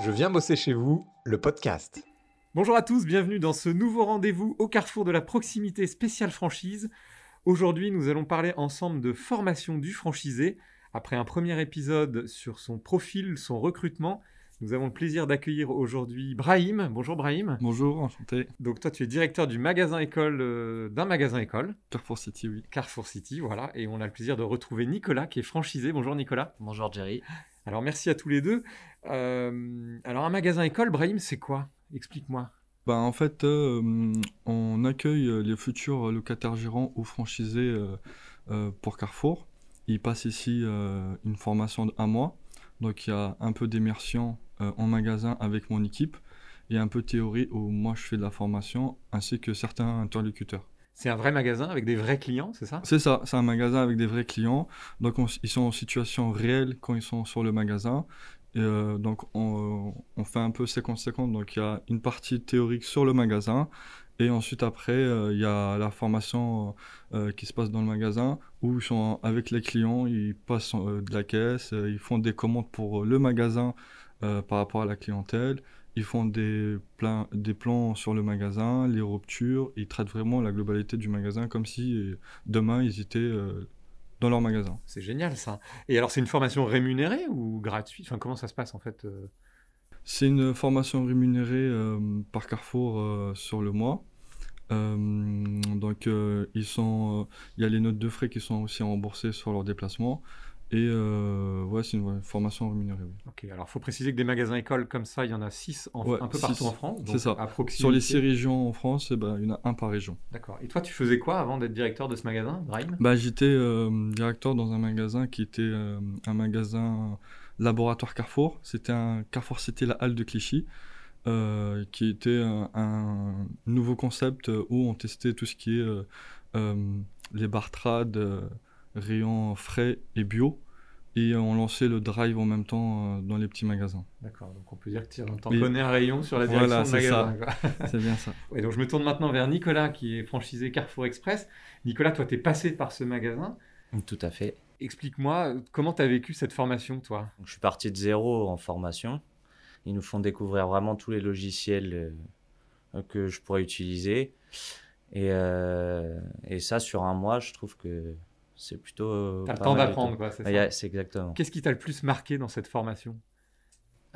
Je viens bosser chez vous, le podcast. Bonjour à tous, bienvenue dans ce nouveau rendez-vous au carrefour de la proximité spéciale franchise. Aujourd'hui, nous allons parler ensemble de formation du franchisé. Après un premier épisode sur son profil, son recrutement, nous avons le plaisir d'accueillir aujourd'hui Brahim. Bonjour Brahim. Bonjour, enchanté. Donc toi, tu es directeur du magasin école euh, d'un magasin école. Carrefour City, oui. Carrefour City, voilà. Et on a le plaisir de retrouver Nicolas qui est franchisé. Bonjour Nicolas. Bonjour Jerry. Alors merci à tous les deux. Euh, alors un magasin école, Brahim, c'est quoi? Explique-moi. Bah, en fait, euh, on accueille les futurs locataires gérants ou franchisés euh, euh, pour Carrefour. Ils passent ici euh, une formation d'un mois. Donc il y a un peu d'immersion euh, en magasin avec mon équipe et un peu de théorie où moi je fais de la formation ainsi que certains interlocuteurs. C'est un vrai magasin avec des vrais clients, c'est ça? C'est ça, c'est un magasin avec des vrais clients. Donc on- ils sont en situation réelle quand ils sont sur le magasin. Euh, donc on, on fait un peu 50-50. Donc il y a une partie théorique sur le magasin. Et ensuite après, euh, il y a la formation euh, qui se passe dans le magasin où ils sont avec les clients, ils passent euh, de la caisse, euh, ils font des commandes pour le magasin euh, par rapport à la clientèle. Ils font des, plans, des plans sur le magasin, les ruptures. Ils traitent vraiment la globalité du magasin comme si euh, demain ils étaient euh, dans leur magasin. C'est génial ça. Et alors c'est une formation rémunérée ou gratuite? Enfin comment ça se passe en fait C'est une formation rémunérée euh, par Carrefour euh, sur le mois. Euh, donc ils sont, il y a les notes de frais qui sont aussi remboursées sur leur déplacement. Et euh, ouais, c'est une ouais, formation rémunérée. oui. Ok, alors faut préciser que des magasins écoles comme ça, il y en a 6 Ouais, un peu six. partout en France. C'est ça. À. Sur les six régions en France, eh ben, il y en a un par région. D'accord. Et toi, tu faisais quoi avant d'être directeur de ce magasin, Brahim Bah, j'étais euh, directeur dans un magasin qui était euh, un magasin laboratoire Carrefour. C'était un Carrefour City, la halle de Clichy, euh, qui était un, un nouveau concept où on testait tout ce qui est les bartrades, rayons frais et bio. Et on lançait le drive en même temps euh, dans les petits magasins. D'accord, donc on peut dire que tu connais un rayon sur la Voilà, direction de c'est magasin. C'est bien ça. Ouais, donc je me tourne maintenant vers Nicolas qui est franchisé Carrefour Express. Nicolas, toi, tu es passé par ce magasin. Tout à fait. Explique-moi comment tu as vécu cette formation, toi? Donc, je suis parti de zéro en formation. Ils nous font découvrir vraiment tous les logiciels euh, que je pourrais utiliser. Et, euh, et ça, sur un mois, je trouve que c'est plutôt. euh, Tu as le temps d'apprendre, quoi, c'est Ouais, ça yeah, c'est exactement. Qu'est-ce qui t'a le plus marqué dans cette formation?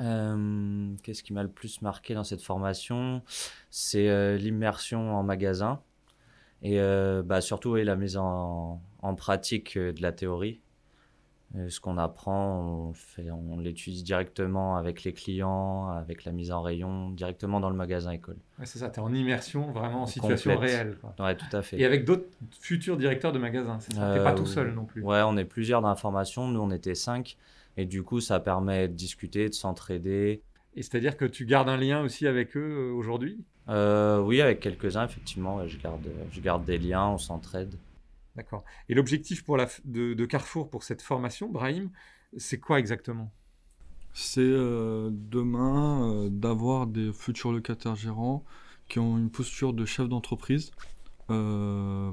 Euh, Qu'est-ce qui m'a le plus marqué dans cette formation? C'est euh, l'immersion en magasin et bah, surtout la mise en, en pratique de la théorie. Euh, ce qu'on apprend, on, fait- on l'étudie directement avec les clients, avec la mise en rayon, directement dans le magasin école. Ouais, C'est ça, tu es en immersion, vraiment en situation Complète. réelle. quoi. Ouais, tout à fait. Et avec d'autres futurs directeurs de magasins, c'est ça T'es pas Euh, tout seul non plus. Ouais, on est plusieurs dans la formation. Nous, on était cinq. Et du coup, ça permet de discuter, de s'entraider. Et c'est-à-dire que tu gardes un lien aussi avec eux euh, aujourd'hui? Euh, oui, avec quelques-uns, effectivement. je, garde, je garde des liens, on s'entraide. D'accord. Et l'objectif pour la de, Carrefour pour cette formation, Brahim, c'est quoi exactement? C'est euh, demain euh, d'avoir des futurs locataires gérants qui ont une posture de chef d'entreprise. Euh,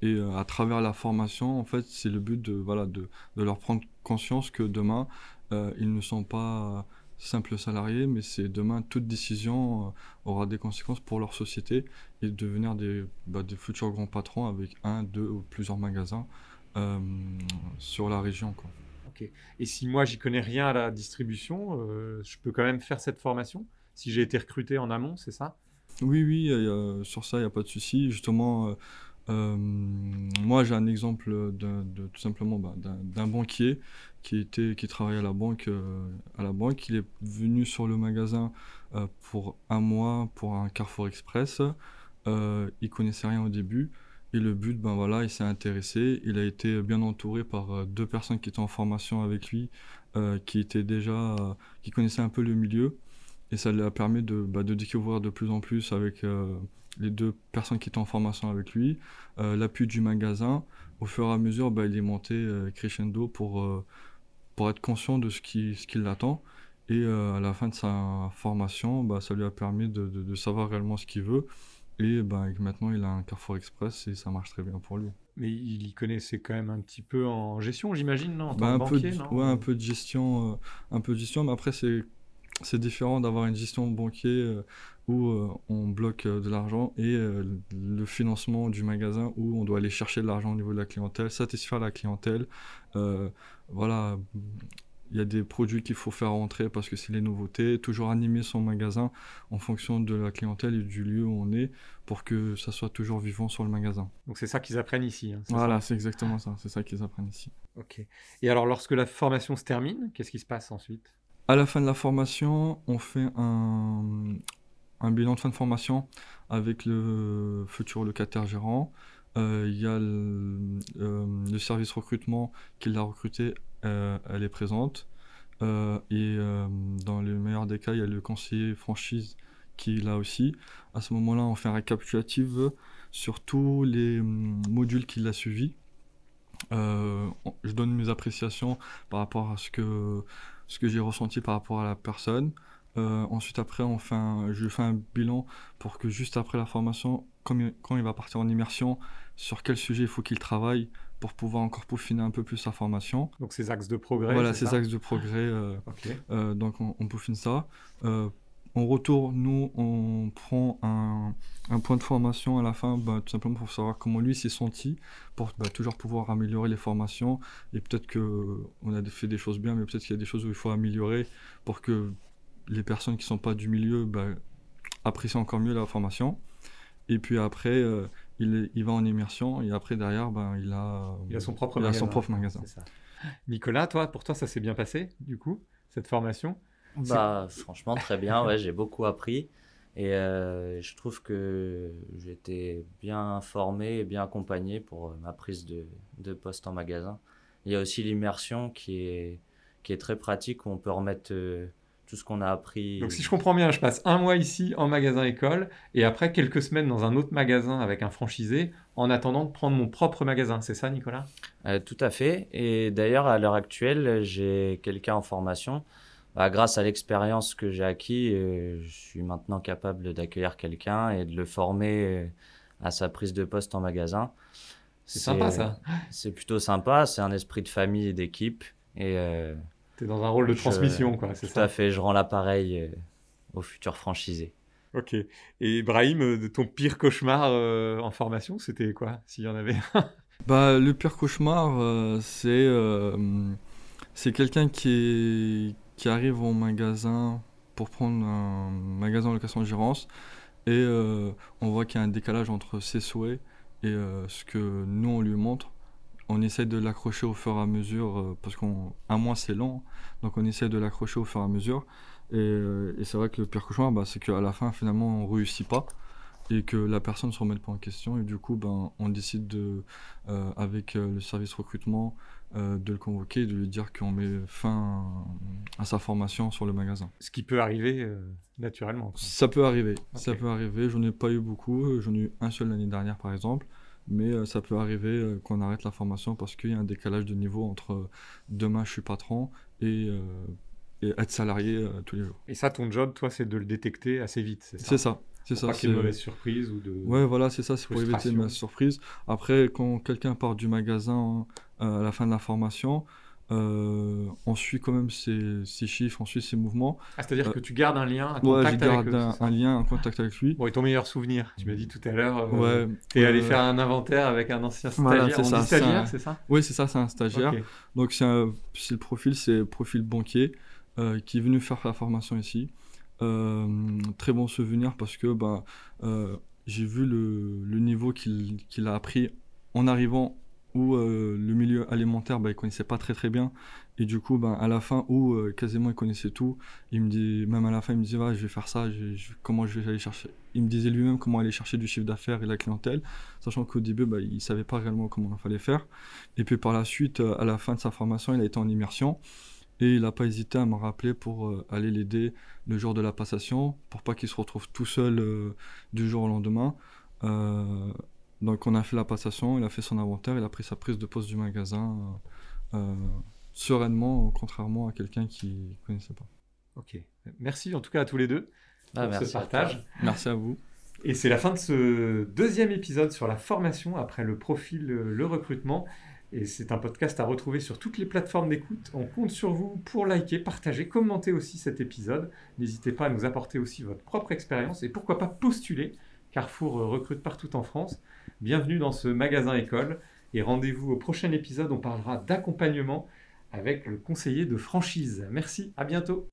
et à travers la formation, en fait, c'est le but de, voilà, de, leur prendre conscience que demain, ils ne sont pas simples salariés, mais c'est demain, toute décision euh, aura des conséquences pour leur société et devenir des, bah, des futurs grands patrons avec un, deux ou plusieurs magasins euh, sur la région. Quoi. Et si moi, j'y connais rien à la distribution, euh, je peux quand même faire cette formation? Si j'ai été recruté en amont, c'est ça? Oui, oui, euh, sur ça, il n'y a pas de souci. Justement, euh, moi, j'ai un exemple de, tout simplement bah, d'un banquier qui, était, qui travaillait à la banque. euh, à la banque. Il est venu sur le magasin euh, pour un mois pour un Carrefour Express. Il connaissait rien au début. Et le but, ben voilà, il s'est intéressé. Il a été bien entouré par deux personnes qui étaient en formation avec lui, qui étaient déjà, qui connaissaient un peu le milieu. Et ça lui a permis de, bah, de découvrir de plus en plus avec les deux personnes qui étaient en formation avec lui, euh, l'appui du magasin. Au fur et à mesure, bah, il est monté euh, crescendo pour, euh, pour être conscient de ce qui, ce qui l'attend. Et à la fin de sa formation, bah, ça lui a permis de, de- de savoir réellement ce qu'il veut. Et bah, maintenant, il a un Carrefour Express et ça marche très bien pour lui. Mais il y connaissait quand même un petit peu en gestion, j'imagine, non? En tant Bah, que banquier, de, non? ouais, un peu de gestion, un peu de gestion, mais après c'est c'est différent d'avoir une gestion banquier euh, où euh, on bloque euh, de l'argent et le financement du magasin où on doit aller chercher de l'argent au niveau de la clientèle, satisfaire la clientèle. voilà, il y a des produits qu'il faut faire rentrer parce que c'est les nouveautés. Toujours animer son magasin en fonction de la clientèle et du lieu où on est pour que ça soit toujours vivant sur le magasin. Donc c'est ça qu'ils apprennent ici. Hein, voilà, c'est exactement ça. C'est ça qu'ils apprennent ici. Ok. Et alors lorsque la formation se termine, qu'est-ce qui se passe ensuite? À la fin de la formation, on fait un, bilan de fin de formation avec le futur locataire gérant. Euh, il y a le, euh, service recrutement qui l'a recruté euh, elle est présente. Et dans le meilleur des cas, il y a le conseiller franchise qui est là aussi. À ce moment-là, on fait un récapitulatif sur tous les modules qu'il a suivis. je donne mes appréciations par rapport à ce que, ce que j'ai ressenti par rapport à la personne. ensuite, après, on fait je fais un bilan pour que juste après la formation, quand il va partir en immersion, sur quel sujet il faut qu'il travaille pour pouvoir encore peaufiner un peu plus sa formation. Donc ces axes de progrès. Voilà, ces axes de progrès. Euh, euh, donc on, peaufine ça. Euh, on retourne, nous, on prend un, un, point de formation à la fin, bah, tout simplement pour savoir comment lui s'est senti, pour bah, toujours pouvoir améliorer les formations. Et peut-être qu'on a fait des choses bien, mais peut-être qu'il y a des choses où il faut améliorer pour que les personnes qui ne sont pas du milieu bah, apprécient encore mieux la formation. Et puis après, il, va en immersion et après derrière, il, a, il a son propre il magasin. A son propre magasin. Nicolas, toi, pour toi, ça s'est bien passé, du coup, cette formation? Bah, Franchement, très bien. Ouais, j'ai beaucoup appris. Et euh, je trouve que j'étais bien formé et bien accompagné pour euh, ma prise de, de poste en magasin. Il y a aussi l'immersion qui est, qui est très pratique où on peut remettre euh, tout ce qu'on a appris. Donc si je comprends bien, je passe un mois ici en magasin école et après quelques semaines dans un autre magasin avec un franchisé en attendant de prendre mon propre magasin. C'est ça, Nicolas? Euh, Tout à fait. Et d'ailleurs, à l'heure actuelle, j'ai quelqu'un en formation. Bah, grâce à l'expérience que j'ai acquis, euh, je suis maintenant capable d'accueillir quelqu'un et de le former euh, à sa prise de poste en magasin. C'est sympa ça. C'est plutôt sympa. C'est un esprit de famille et d'équipe. Et dans un rôle de transmission, quoi, c'est ça Tout à fait, je rends l'appareil euh, au futur franchisé. Ok. Et Brahim, euh, ton pire cauchemar euh, en formation, c'était quoi, s'il y en avait bah, Le pire cauchemar, c'est c'est quelqu'un qui, qui arrive au magasin pour prendre un magasin de gérance et on voit qu'il y a un décalage entre ses souhaits et ce que nous on lui montre on essaie de l'accrocher au fur et à mesure, euh, parce qu'un mois c'est long, donc on essaie de l'accrocher au fur et à mesure. Et, euh, c'est vrai que le pire cauchemar, bah, c'est qu'à la fin, finalement, on réussit pas et que la personne ne se remette pas en question. Et du coup, ben, on décide, de, euh, avec le service recrutement, de le convoquer et de lui dire qu'on met fin à sa formation sur le magasin. Ce qui peut arriver naturellement. Ça peut arriver, ça peut arriver. J'en ai pas eu beaucoup, j'en ai eu un seul l'année dernière par exemple mais euh, ça peut arriver euh, qu'on arrête la formation parce qu'il y a un décalage de niveau entre euh, demain je suis patron et, être salarié tous les jours. Et ça, ton job, toi, c'est de le détecter assez vite, c'est ça C'est ça. C'est ça. Pas qu'il y ait mauvaise surprise ou de. Ouais, voilà, c'est ça, c'est pour éviter une mauvaise surprise. Après, quand quelqu'un part du magasin à la fin de la formation, euh, on suit quand même ses, chiffres, on suit ses mouvements. Ah, c'est-à-dire euh, que tu gardes un lien, un contact ouais, je garde un, lien, un contact avec lui. Bon, et ton meilleur souvenir Tu m'as dit tout à l'heure, euh, ouais, tu es allé faire un inventaire avec un ancien stagiaire. Voilà, c'est ça, stagiaire, c'est ça Oui, c'est ça, c'est un stagiaire. Donc, c'est le profil, c'est profil banquier qui est venu faire la formation ici. très bon souvenir parce que bah, j'ai vu le, niveau qu'il a appris en arrivant où euh, le milieu alimentaire, bah, il connaissait pas très très bien. Et du coup, bah, à la fin, où euh, quasiment il connaissait tout, il me dit, même à la fin, il me disait, je vais faire ça, comment je vais aller chercher. Il me disait lui-même comment aller chercher du chiffre d'affaires et la clientèle, sachant qu'au début, bah, il savait pas réellement comment il fallait faire. Et puis par la suite, euh, à la fin de sa formation, il a été en immersion. Et il n'a pas hésité à me rappeler pour aller l'aider le jour de la passation, pour pas qu'il se retrouve tout seul du jour au lendemain. Donc on a fait la passation, il a fait son inventaire, il a pris sa prise de poste du magasin euh, euh, sereinement, contrairement à quelqu'un qui ne connaissait pas. Ok, merci en tout cas à tous les deux ah, pour ce partage. merci à vous. Et c'est la fin de ce deuxième épisode sur la formation après le profil, le recrutement. Et c'est un podcast à retrouver sur toutes les plateformes d'écoute. On compte sur vous pour liker, partager, commenter aussi cet épisode. N'hésitez pas à nous apporter aussi votre propre expérience et pourquoi pas postuler. Carrefour recrute partout en France. Bienvenue dans ce magasin école et rendez-vous au prochain épisode. On parlera d'accompagnement avec le conseiller de franchise. Merci, à bientôt.